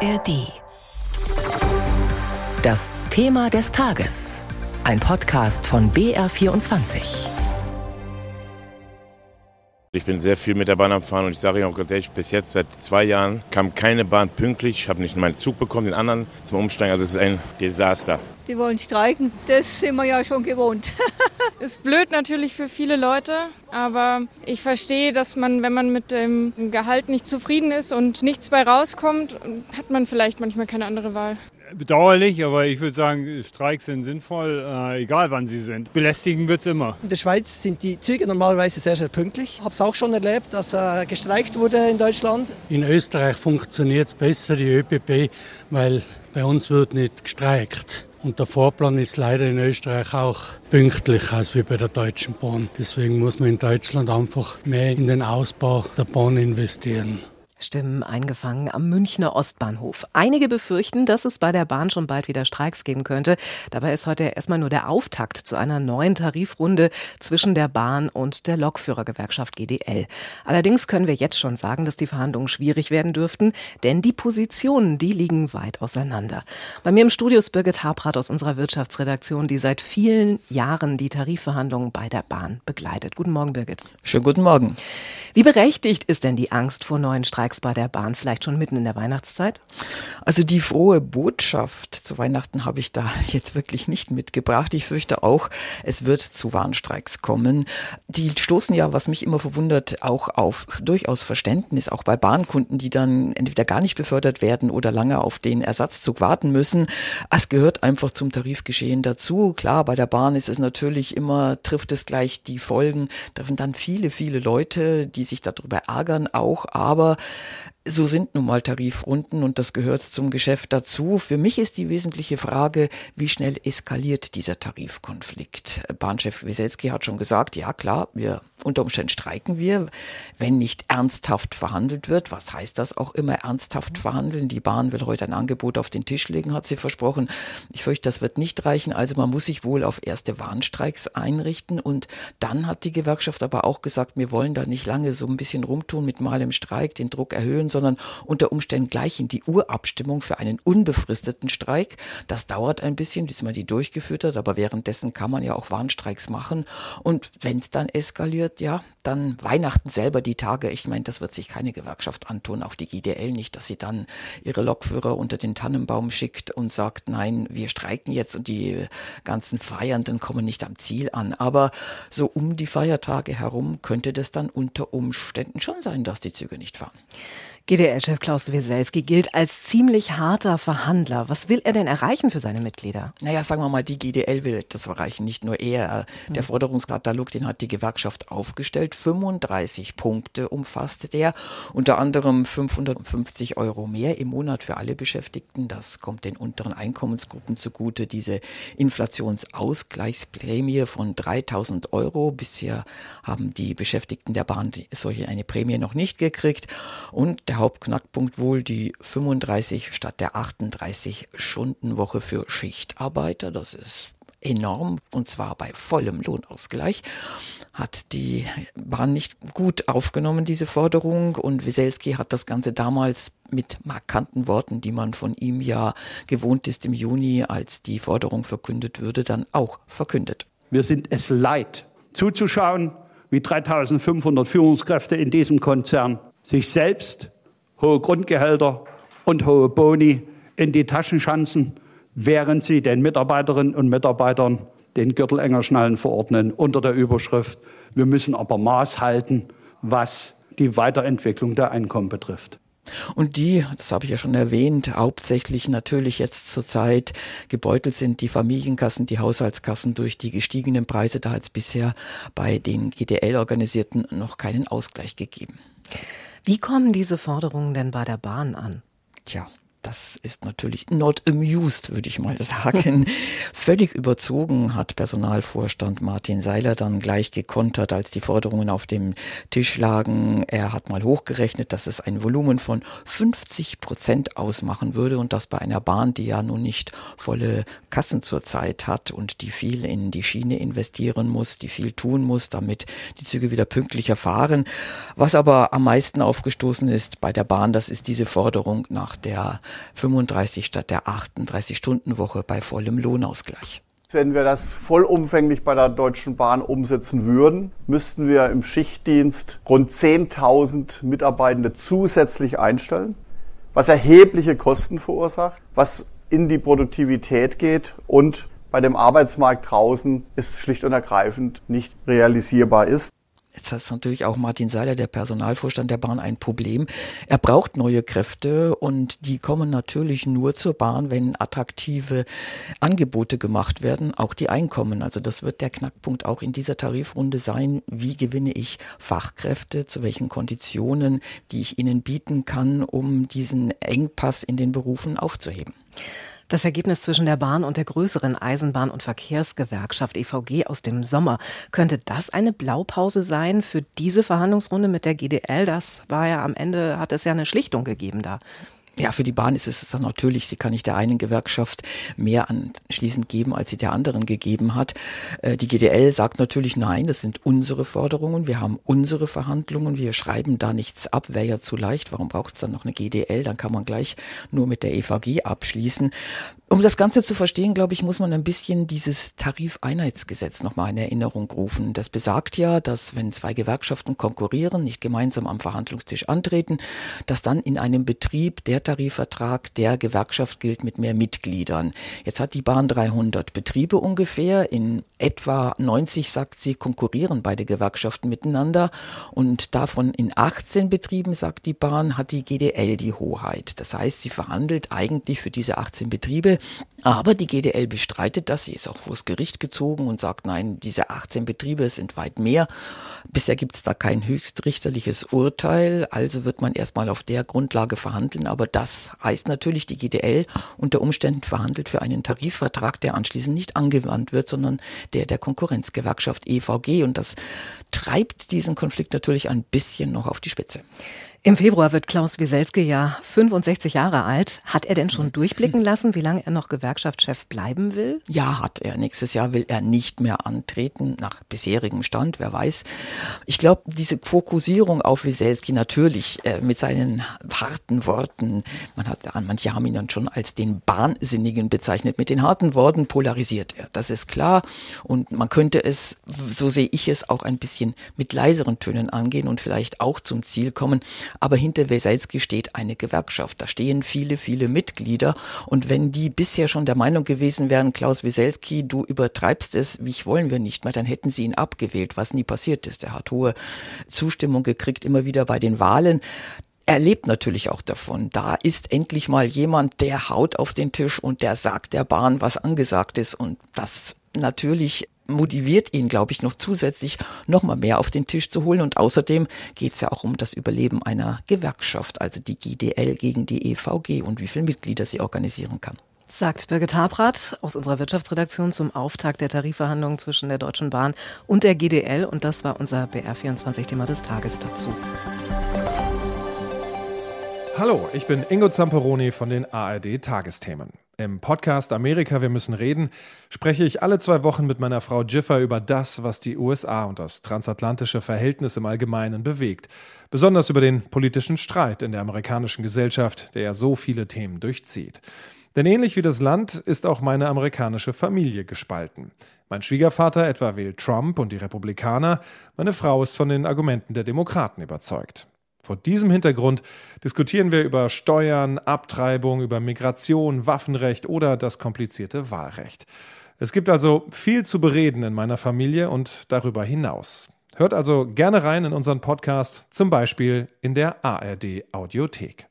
ARD. Das Thema des Tages. Ein Podcast von BR24. Ich bin sehr viel mit der Bahn am Fahren und ich sage Ihnen auch ganz ehrlich, bis jetzt seit zwei Jahren kam keine Bahn pünktlich. Ich habe nicht meinen Zug bekommen, den anderen zum Umsteigen. Also es ist ein Desaster. Die wollen streiken, das sind wir ja schon gewohnt. ist blöd natürlich für viele Leute, aber ich verstehe, dass man, wenn man mit dem Gehalt nicht zufrieden ist und nichts bei rauskommt, hat man vielleicht manchmal keine andere Wahl. Bedauerlich, aber ich würde sagen, Streiks sind sinnvoll, äh, egal wann sie sind. Belästigen wird es immer. In der Schweiz sind die Züge normalerweise sehr, sehr pünktlich. Ich habe es auch schon erlebt, dass äh, gestreikt wurde in Deutschland. In Österreich funktioniert es besser, die ÖPP, weil bei uns wird nicht gestreikt. Und der Fahrplan ist leider in Österreich auch pünktlich als wie bei der Deutschen Bahn. Deswegen muss man in Deutschland einfach mehr in den Ausbau der Bahn investieren. Stimmen eingefangen am Münchner Ostbahnhof. Einige befürchten, dass es bei der Bahn schon bald wieder Streiks geben könnte. Dabei ist heute erstmal nur der Auftakt zu einer neuen Tarifrunde zwischen der Bahn und der Lokführergewerkschaft GDL. Allerdings können wir jetzt schon sagen, dass die Verhandlungen schwierig werden dürften, denn die Positionen, die liegen weit auseinander. Bei mir im Studio ist Birgit Habrath aus unserer Wirtschaftsredaktion, die seit vielen Jahren die Tarifverhandlungen bei der Bahn begleitet. Guten Morgen, Birgit. Schönen guten Morgen. Wie berechtigt ist denn die Angst vor neuen Streiks? Bei der Bahn, vielleicht schon mitten in der Weihnachtszeit? Also die frohe Botschaft zu Weihnachten habe ich da jetzt wirklich nicht mitgebracht. Ich fürchte auch, es wird zu Warnstreiks kommen. Die stoßen ja, was mich immer verwundert, auch auf durchaus Verständnis, auch bei Bahnkunden, die dann entweder gar nicht befördert werden oder lange auf den Ersatzzug warten müssen. Es gehört einfach zum Tarifgeschehen dazu. Klar, bei der Bahn ist es natürlich immer, trifft es gleich die Folgen, treffen dann viele, viele Leute, die sich darüber ärgern auch, aber so sind nun mal Tarifrunden und das gehört zum Geschäft dazu. Für mich ist die wesentliche Frage, wie schnell eskaliert dieser Tarifkonflikt? Bahnchef Wieselski hat schon gesagt, ja klar, wir unter Umständen streiken wir, wenn nicht ernsthaft verhandelt wird. Was heißt das auch immer ernsthaft verhandeln? Die Bahn will heute ein Angebot auf den Tisch legen, hat sie versprochen. Ich fürchte, das wird nicht reichen. Also man muss sich wohl auf erste Warnstreiks einrichten und dann hat die Gewerkschaft aber auch gesagt, wir wollen da nicht lange so ein bisschen rumtun mit mal im Streik, den Druck erhöhen, sondern unter Umständen gleich in die Urabstimmung für einen unbefristeten Streik. Das dauert ein bisschen, bis man die durchgeführt hat, aber währenddessen kann man ja auch Warnstreiks machen. Und wenn es dann eskaliert, ja, dann Weihnachten selber die Tage, ich meine, das wird sich keine Gewerkschaft antun, auch die GDL nicht, dass sie dann ihre Lokführer unter den Tannenbaum schickt und sagt, nein, wir streiken jetzt und die ganzen Feiernden kommen nicht am Ziel an. Aber so um die Feiertage herum könnte das dann unter Umständen schon sein, dass die Züge nicht fahren. GDL-Chef Klaus Weselski gilt als ziemlich harter Verhandler. Was will er denn erreichen für seine Mitglieder? Naja, sagen wir mal, die GDL will das erreichen, nicht nur er. Der hm. Forderungskatalog, den hat die Gewerkschaft aufgestellt. 35 Punkte umfasste der. Unter anderem 550 Euro mehr im Monat für alle Beschäftigten. Das kommt den unteren Einkommensgruppen zugute. Diese Inflationsausgleichsprämie von 3000 Euro. Bisher haben die Beschäftigten der Bahn solche eine Prämie noch nicht gekriegt. Und der Hauptknackpunkt wohl die 35 statt der 38 Stunden Woche für Schichtarbeiter. Das ist enorm und zwar bei vollem Lohnausgleich hat die Bahn nicht gut aufgenommen, diese Forderung. Und Wieselski hat das Ganze damals mit markanten Worten, die man von ihm ja gewohnt ist im Juni, als die Forderung verkündet würde, dann auch verkündet. Wir sind es leid, zuzuschauen, wie 3500 Führungskräfte in diesem Konzern sich selbst hohe Grundgehälter und hohe Boni in die Taschen schanzen, während sie den Mitarbeiterinnen und Mitarbeitern den Gürtel enger schnallen verordnen unter der Überschrift, wir müssen aber Maß halten, was die Weiterentwicklung der Einkommen betrifft. Und die, das habe ich ja schon erwähnt, hauptsächlich natürlich jetzt zurzeit gebeutelt sind die Familienkassen, die Haushaltskassen durch die gestiegenen Preise. Da hat es bisher bei den GDL-Organisierten noch keinen Ausgleich gegeben. Wie kommen diese Forderungen denn bei der Bahn an? Tja, das ist natürlich not amused, würde ich mal sagen. Völlig überzogen hat Personalvorstand Martin Seiler dann gleich gekontert, als die Forderungen auf dem Tisch lagen. Er hat mal hochgerechnet, dass es ein Volumen von 50 Prozent ausmachen würde und das bei einer Bahn, die ja nun nicht volle Kassen zurzeit hat und die viel in die Schiene investieren muss, die viel tun muss, damit die Züge wieder pünktlicher fahren. Was aber am meisten aufgestoßen ist bei der Bahn, das ist diese Forderung nach der 35 statt der 38-Stunden-Woche bei vollem Lohnausgleich. Wenn wir das vollumfänglich bei der Deutschen Bahn umsetzen würden, müssten wir im Schichtdienst rund 10.000 Mitarbeitende zusätzlich einstellen, was erhebliche Kosten verursacht, was in die Produktivität geht und bei dem Arbeitsmarkt draußen ist schlicht und ergreifend nicht realisierbar ist. Jetzt hat natürlich auch Martin Seiler, der Personalvorstand der Bahn, ein Problem. Er braucht neue Kräfte und die kommen natürlich nur zur Bahn, wenn attraktive Angebote gemacht werden, auch die Einkommen. Also das wird der Knackpunkt auch in dieser Tarifrunde sein. Wie gewinne ich Fachkräfte, zu welchen Konditionen, die ich ihnen bieten kann, um diesen Engpass in den Berufen aufzuheben? Das Ergebnis zwischen der Bahn und der größeren Eisenbahn- und Verkehrsgewerkschaft EVG aus dem Sommer. Könnte das eine Blaupause sein für diese Verhandlungsrunde mit der GDL? Das war ja am Ende, hat es ja eine Schlichtung gegeben da. Ja, für die Bahn ist es dann natürlich, sie kann nicht der einen Gewerkschaft mehr anschließend geben, als sie der anderen gegeben hat. Äh, die GDL sagt natürlich nein, das sind unsere Forderungen, wir haben unsere Verhandlungen, wir schreiben da nichts ab, wäre ja zu leicht, warum braucht es dann noch eine GDL, dann kann man gleich nur mit der EVG abschließen. Um das Ganze zu verstehen, glaube ich, muss man ein bisschen dieses Tarifeinheitsgesetz nochmal in Erinnerung rufen. Das besagt ja, dass wenn zwei Gewerkschaften konkurrieren, nicht gemeinsam am Verhandlungstisch antreten, dass dann in einem Betrieb der Tarifvertrag der Gewerkschaft gilt mit mehr Mitgliedern. Jetzt hat die Bahn 300 Betriebe ungefähr. In etwa 90, sagt sie, konkurrieren beide Gewerkschaften miteinander. Und davon in 18 Betrieben, sagt die Bahn, hat die GDL die Hoheit. Das heißt, sie verhandelt eigentlich für diese 18 Betriebe aber die GDL bestreitet das. Sie ist auch vors Gericht gezogen und sagt, nein, diese 18 Betriebe sind weit mehr. Bisher gibt es da kein höchstrichterliches Urteil. Also wird man erstmal auf der Grundlage verhandeln. Aber das heißt natürlich, die GDL unter Umständen verhandelt für einen Tarifvertrag, der anschließend nicht angewandt wird, sondern der der Konkurrenzgewerkschaft EVG. Und das treibt diesen Konflikt natürlich ein bisschen noch auf die Spitze. Im Februar wird Klaus Wieselski ja 65 Jahre alt. Hat er denn schon durchblicken lassen, wie lange er noch Gewerkschaftschef bleiben will? Ja, hat er. Nächstes Jahr will er nicht mehr antreten, nach bisherigem Stand, wer weiß. Ich glaube, diese Fokussierung auf Wieselski natürlich äh, mit seinen harten Worten, man hat, manche haben ihn dann schon als den Bahnsinnigen bezeichnet, mit den harten Worten polarisiert er. Das ist klar. Und man könnte es, so sehe ich es, auch ein bisschen mit leiseren Tönen angehen und vielleicht auch zum Ziel kommen, aber hinter Weselski steht eine Gewerkschaft. Da stehen viele, viele Mitglieder. Und wenn die bisher schon der Meinung gewesen wären, Klaus Weselski, du übertreibst es, wie wollen wir nicht mehr, dann hätten sie ihn abgewählt, was nie passiert ist. Er hat hohe Zustimmung gekriegt, immer wieder bei den Wahlen er lebt natürlich auch davon. Da ist endlich mal jemand, der haut auf den Tisch und der sagt der Bahn, was angesagt ist. Und das natürlich motiviert ihn, glaube ich, noch zusätzlich noch mal mehr auf den Tisch zu holen. Und außerdem geht es ja auch um das Überleben einer Gewerkschaft, also die GDL gegen die EVG und wie viele Mitglieder sie organisieren kann. Sagt Birgit Habrath aus unserer Wirtschaftsredaktion zum Auftakt der Tarifverhandlungen zwischen der Deutschen Bahn und der GDL. Und das war unser BR24-Thema des Tages dazu. Hallo, ich bin Ingo Zamperoni von den ARD Tagesthemen. Im Podcast Amerika, wir müssen reden, spreche ich alle zwei Wochen mit meiner Frau Jiffer über das, was die USA und das transatlantische Verhältnis im Allgemeinen bewegt. Besonders über den politischen Streit in der amerikanischen Gesellschaft, der ja so viele Themen durchzieht. Denn ähnlich wie das Land ist auch meine amerikanische Familie gespalten. Mein Schwiegervater etwa wählt Trump und die Republikaner, meine Frau ist von den Argumenten der Demokraten überzeugt. Vor diesem Hintergrund diskutieren wir über Steuern, Abtreibung, über Migration, Waffenrecht oder das komplizierte Wahlrecht. Es gibt also viel zu bereden in meiner Familie und darüber hinaus. Hört also gerne rein in unseren Podcast, zum Beispiel in der ARD Audiothek.